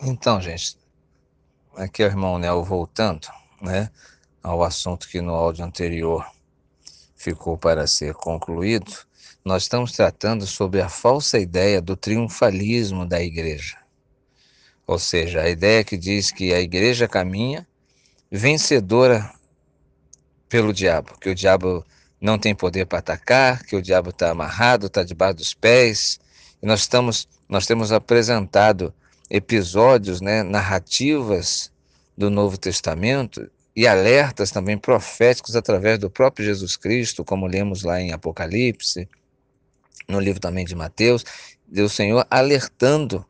Então, gente, aqui é o irmão Nel voltando, né, ao assunto que no áudio anterior ficou para ser concluído. Nós estamos tratando sobre a falsa ideia do triunfalismo da igreja. Ou seja, a ideia que diz que a igreja caminha vencedora pelo diabo, que o diabo não tem poder para atacar, que o diabo está amarrado, está debaixo dos pés. E nós estamos, nós temos apresentado episódios, né, narrativas do Novo Testamento e alertas também proféticos através do próprio Jesus Cristo, como lemos lá em Apocalipse, no livro também de Mateus, do Senhor alertando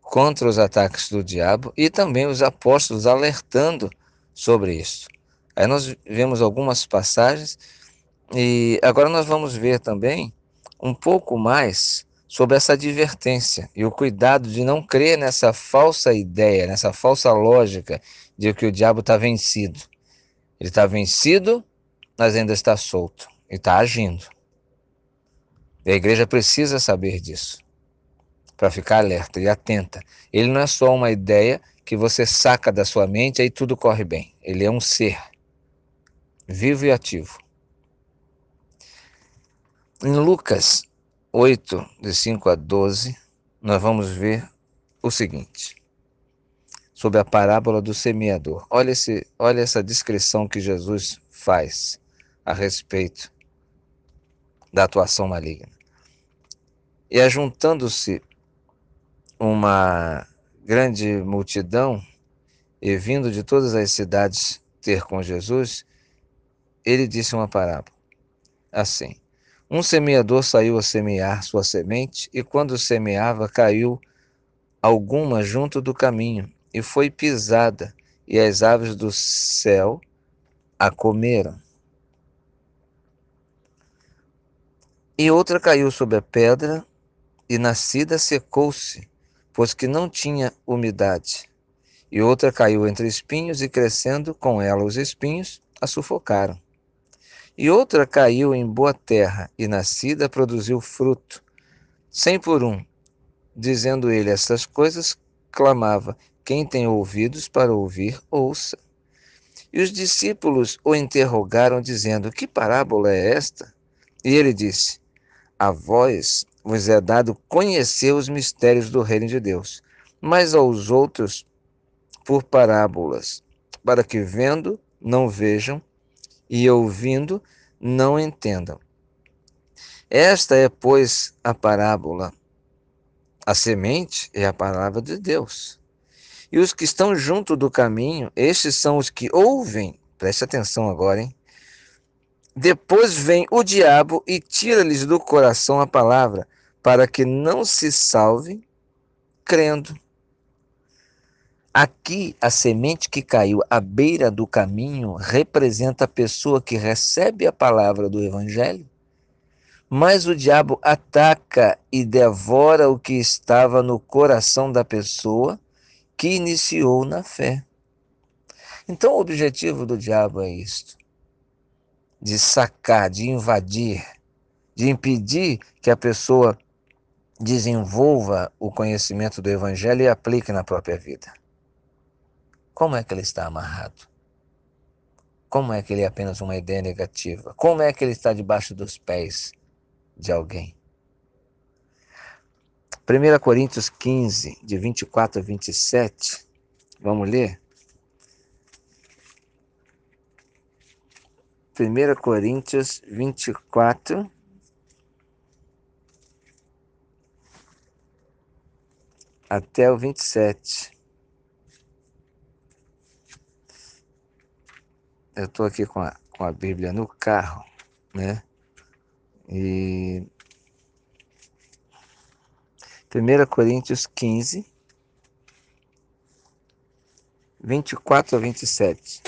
contra os ataques do diabo e também os apóstolos alertando sobre isso. Aí nós vemos algumas passagens e agora nós vamos ver também um pouco mais sobre essa advertência e o cuidado de não crer nessa falsa ideia, nessa falsa lógica de que o diabo está vencido. Ele está vencido, mas ainda está solto e está agindo. E a igreja precisa saber disso para ficar alerta e atenta. Ele não é só uma ideia que você saca da sua mente e tudo corre bem. Ele é um ser vivo e ativo. Em Lucas 8, de 5 a 12, nós vamos ver o seguinte, sobre a parábola do semeador. Olha, esse, olha essa descrição que Jesus faz a respeito da atuação maligna. E ajuntando-se uma grande multidão, e vindo de todas as cidades ter com Jesus, ele disse uma parábola, assim: um semeador saiu a semear sua semente, e quando semeava, caiu alguma junto do caminho, e foi pisada, e as aves do céu a comeram. E outra caiu sobre a pedra, e nascida secou-se, pois que não tinha umidade. E outra caiu entre espinhos, e crescendo com ela os espinhos, a sufocaram. E outra caiu em boa terra, e nascida produziu fruto, cem por um. Dizendo ele estas coisas, clamava: Quem tem ouvidos para ouvir, ouça. E os discípulos o interrogaram, dizendo: Que parábola é esta? E ele disse: A vós vos é dado conhecer os mistérios do reino de Deus, mas aos outros por parábolas, para que vendo não vejam e ouvindo não entendam. Esta é, pois, a parábola. A semente é a palavra de Deus. E os que estão junto do caminho, estes são os que ouvem, preste atenção agora, hein? Depois vem o diabo e tira-lhes do coração a palavra, para que não se salvem crendo. Aqui, a semente que caiu à beira do caminho representa a pessoa que recebe a palavra do Evangelho, mas o diabo ataca e devora o que estava no coração da pessoa que iniciou na fé. Então, o objetivo do diabo é isto: de sacar, de invadir, de impedir que a pessoa desenvolva o conhecimento do Evangelho e aplique na própria vida. Como é que ele está amarrado? Como é que ele é apenas uma ideia negativa? Como é que ele está debaixo dos pés de alguém? 1 Coríntios 15, de 24 a 27, vamos ler? 1 Coríntios 24, até o 27. Eu estou aqui com a, com a Bíblia no carro, né? E 1 Coríntios 15, 24 a 27.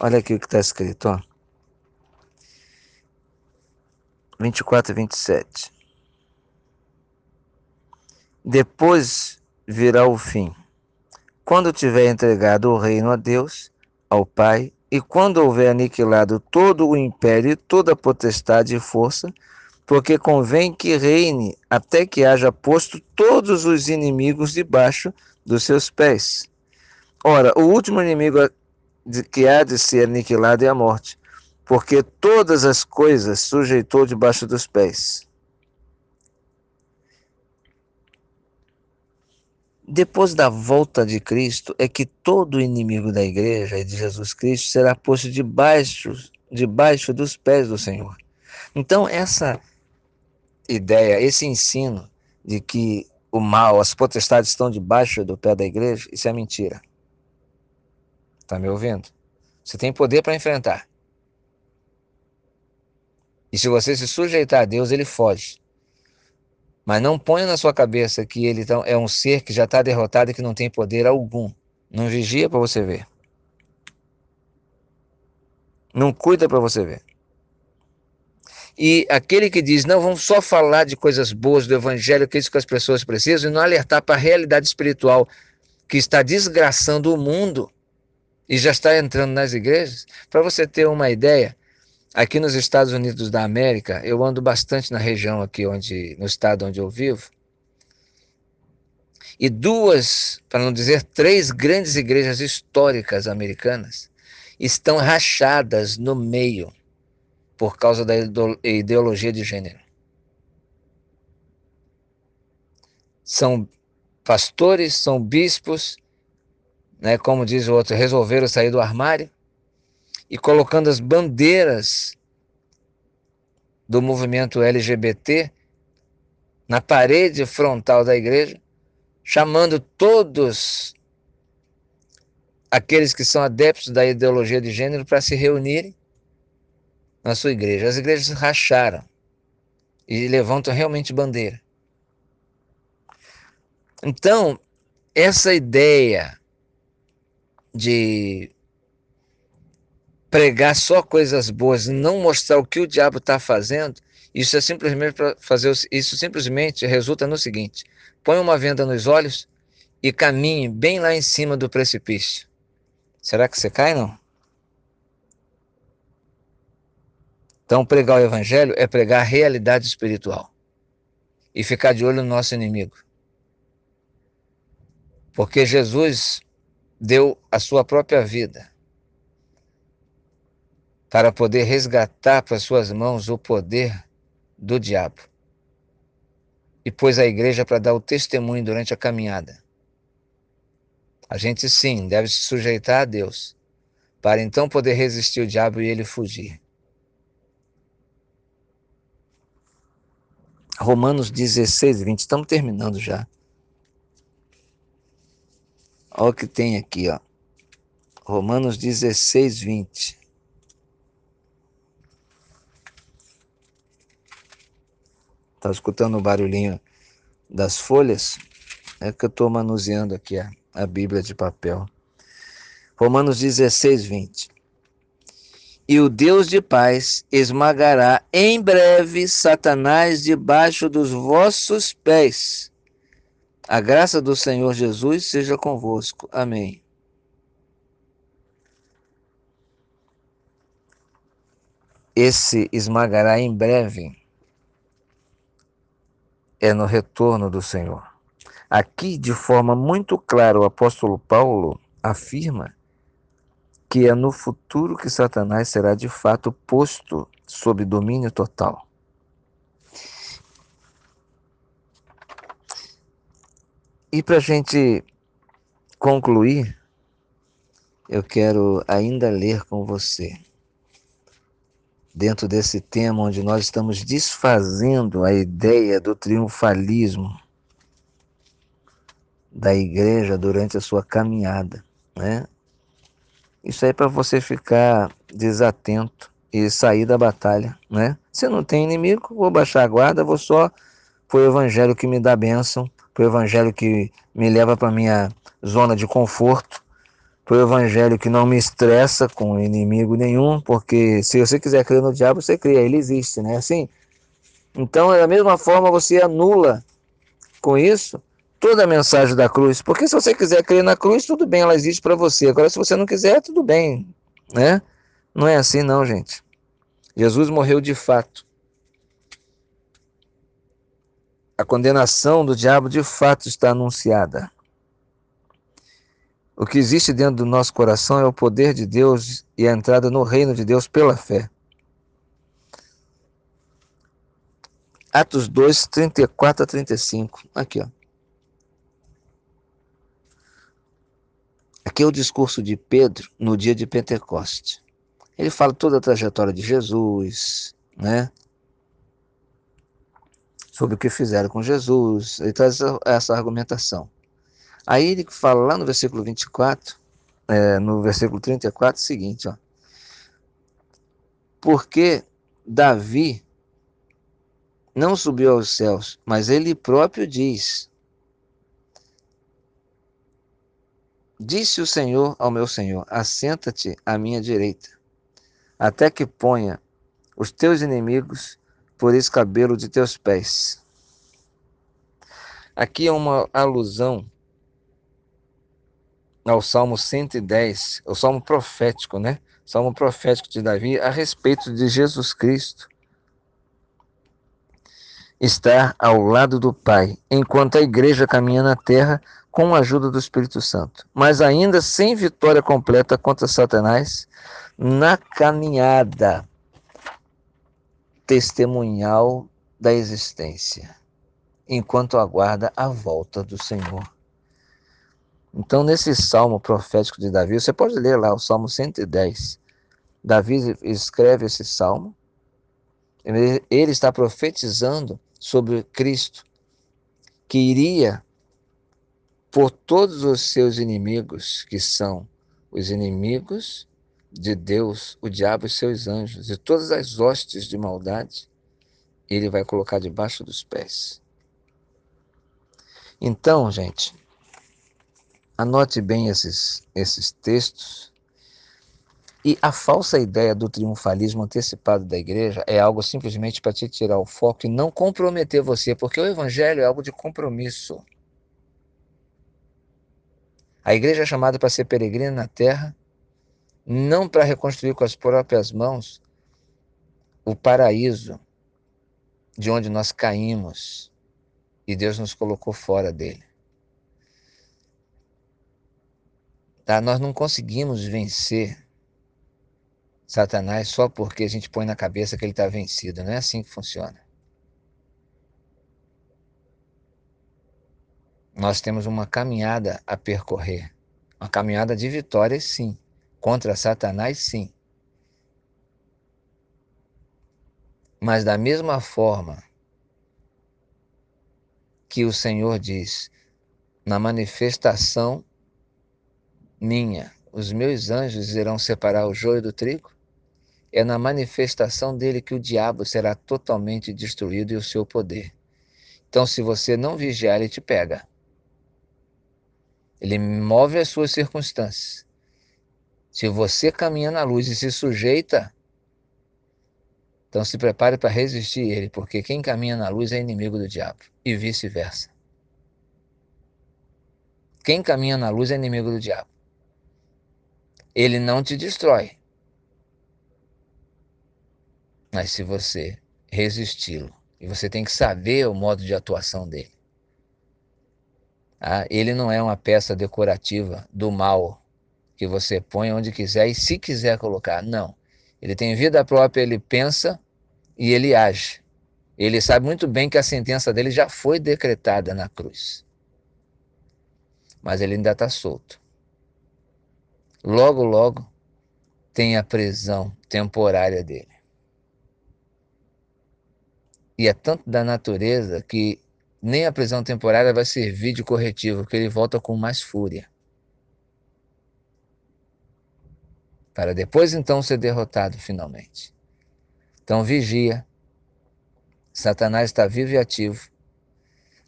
Olha aqui o que está escrito, ó. 24 a 27. Depois virá o fim quando tiver entregado o reino a Deus, ao Pai, e quando houver aniquilado todo o império, toda a potestade e força, porque convém que reine até que haja posto todos os inimigos debaixo dos seus pés. Ora, o último inimigo que há de ser aniquilado é a morte, porque todas as coisas sujeitou debaixo dos pés. Depois da volta de Cristo, é que todo inimigo da igreja e de Jesus Cristo será posto debaixo, debaixo dos pés do Senhor. Então, essa ideia, esse ensino de que o mal, as potestades estão debaixo do pé da igreja, isso é mentira. Está me ouvindo? Você tem poder para enfrentar. E se você se sujeitar a Deus, ele foge. Mas não ponha na sua cabeça que ele então é um ser que já está derrotado e que não tem poder algum. Não vigia para você ver. Não cuida para você ver. E aquele que diz, não, vamos só falar de coisas boas do evangelho, que é isso que as pessoas precisam, e não alertar para a realidade espiritual que está desgraçando o mundo e já está entrando nas igrejas. Para você ter uma ideia, Aqui nos Estados Unidos da América, eu ando bastante na região aqui onde, no estado onde eu vivo. E duas, para não dizer três grandes igrejas históricas americanas estão rachadas no meio por causa da ideologia de gênero. São pastores, são bispos, né, como diz o outro, resolveram sair do armário e colocando as bandeiras do movimento LGBT na parede frontal da igreja, chamando todos aqueles que são adeptos da ideologia de gênero para se reunirem na sua igreja. As igrejas racharam e levantam realmente bandeira. Então, essa ideia de pregar só coisas boas não mostrar o que o diabo está fazendo, isso é simplesmente para fazer isso simplesmente resulta no seguinte: põe uma venda nos olhos e caminhe bem lá em cima do precipício. Será que você cai não? Então pregar o evangelho é pregar a realidade espiritual e ficar de olho no nosso inimigo. Porque Jesus deu a sua própria vida para poder resgatar para suas mãos o poder do diabo. E pôs a igreja para dar o testemunho durante a caminhada. A gente sim deve se sujeitar a Deus, para então poder resistir o diabo e ele fugir. Romanos 16, 20. Estamos terminando já. Olha o que tem aqui, ó. Romanos 16, 20. Tá escutando o barulhinho das folhas? É que eu estou manuseando aqui a, a Bíblia de papel. Romanos 16, 20. E o Deus de paz esmagará em breve Satanás debaixo dos vossos pés. A graça do Senhor Jesus seja convosco. Amém. Esse esmagará em breve é no retorno do Senhor. Aqui, de forma muito clara, o apóstolo Paulo afirma que é no futuro que Satanás será de fato posto sob domínio total. E para a gente concluir, eu quero ainda ler com você dentro desse tema onde nós estamos desfazendo a ideia do triunfalismo da igreja durante a sua caminhada, né? Isso aí é para você ficar desatento e sair da batalha, né? Se não tem inimigo, vou baixar a guarda, vou só para o evangelho que me dá bênção, para o evangelho que me leva para minha zona de conforto, para o evangelho que não me estressa com inimigo nenhum, porque se você quiser crer no diabo, você crê, ele existe, né? Assim, então, da mesma forma, você anula com isso toda a mensagem da cruz, porque se você quiser crer na cruz, tudo bem, ela existe para você. Agora, se você não quiser, tudo bem, né? Não é assim, não, gente. Jesus morreu de fato. A condenação do diabo de fato está anunciada. O que existe dentro do nosso coração é o poder de Deus e a entrada no reino de Deus pela fé. Atos 2, 34 a 35. Aqui, ó. Aqui é o discurso de Pedro no dia de Pentecoste. Ele fala toda a trajetória de Jesus, né? Sobre o que fizeram com Jesus. Ele traz essa, essa argumentação. Aí ele fala lá no versículo 24, é, no versículo 34, o seguinte, ó. Porque Davi não subiu aos céus, mas ele próprio diz: Disse o Senhor ao meu Senhor: Assenta-te à minha direita, até que ponha os teus inimigos por escabelo de teus pés. Aqui é uma alusão ao Salmo 110, o Salmo profético, né? Salmo profético de Davi a respeito de Jesus Cristo estar ao lado do Pai, enquanto a igreja caminha na terra com a ajuda do Espírito Santo, mas ainda sem vitória completa contra Satanás na caminhada testemunhal da existência, enquanto aguarda a volta do Senhor. Então, nesse salmo profético de Davi, você pode ler lá o Salmo 110. Davi escreve esse salmo, ele está profetizando sobre Cristo, que iria por todos os seus inimigos, que são os inimigos de Deus, o diabo e seus anjos, e todas as hostes de maldade, ele vai colocar debaixo dos pés. Então, gente, anote bem esses, esses textos. E a falsa ideia do triunfalismo antecipado da igreja é algo simplesmente para te tirar o foco e não comprometer você, porque o evangelho é algo de compromisso. A igreja é chamada para ser peregrina na terra, não para reconstruir com as próprias mãos o paraíso de onde nós caímos e Deus nos colocou fora dele. Tá? Nós não conseguimos vencer Satanás só porque a gente põe na cabeça que ele está vencido. Não é assim que funciona. nós temos uma caminhada a percorrer. Uma caminhada de vitória, sim. Contra Satanás, sim. Mas da mesma forma que o Senhor diz, na manifestação minha, os meus anjos irão separar o joio do trigo, é na manifestação dele que o diabo será totalmente destruído e o seu poder. Então, se você não vigiar, ele te pega. Ele move as suas circunstâncias. Se você caminha na luz e se sujeita, então se prepare para resistir ele, porque quem caminha na luz é inimigo do diabo, e vice-versa. Quem caminha na luz é inimigo do diabo. Ele não te destrói. Mas se você resisti-lo, e você tem que saber o modo de atuação dele. Ah, ele não é uma peça decorativa do mal que você põe onde quiser e se quiser colocar. Não. Ele tem vida própria, ele pensa e ele age. Ele sabe muito bem que a sentença dele já foi decretada na cruz. Mas ele ainda está solto. Logo, logo, tem a prisão temporária dele. E é tanto da natureza que nem a prisão temporária vai servir de corretivo, porque ele volta com mais fúria. Para depois então ser derrotado finalmente. Então vigia. Satanás está vivo e ativo.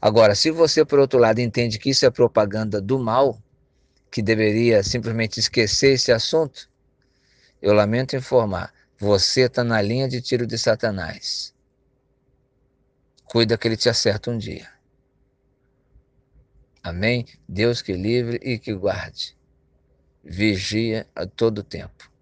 Agora, se você, por outro lado, entende que isso é propaganda do mal, que deveria simplesmente esquecer esse assunto, eu lamento informar, você está na linha de tiro de Satanás cuida que ele te acerta um dia. Amém? Deus que livre e que guarde. Vigia a todo tempo.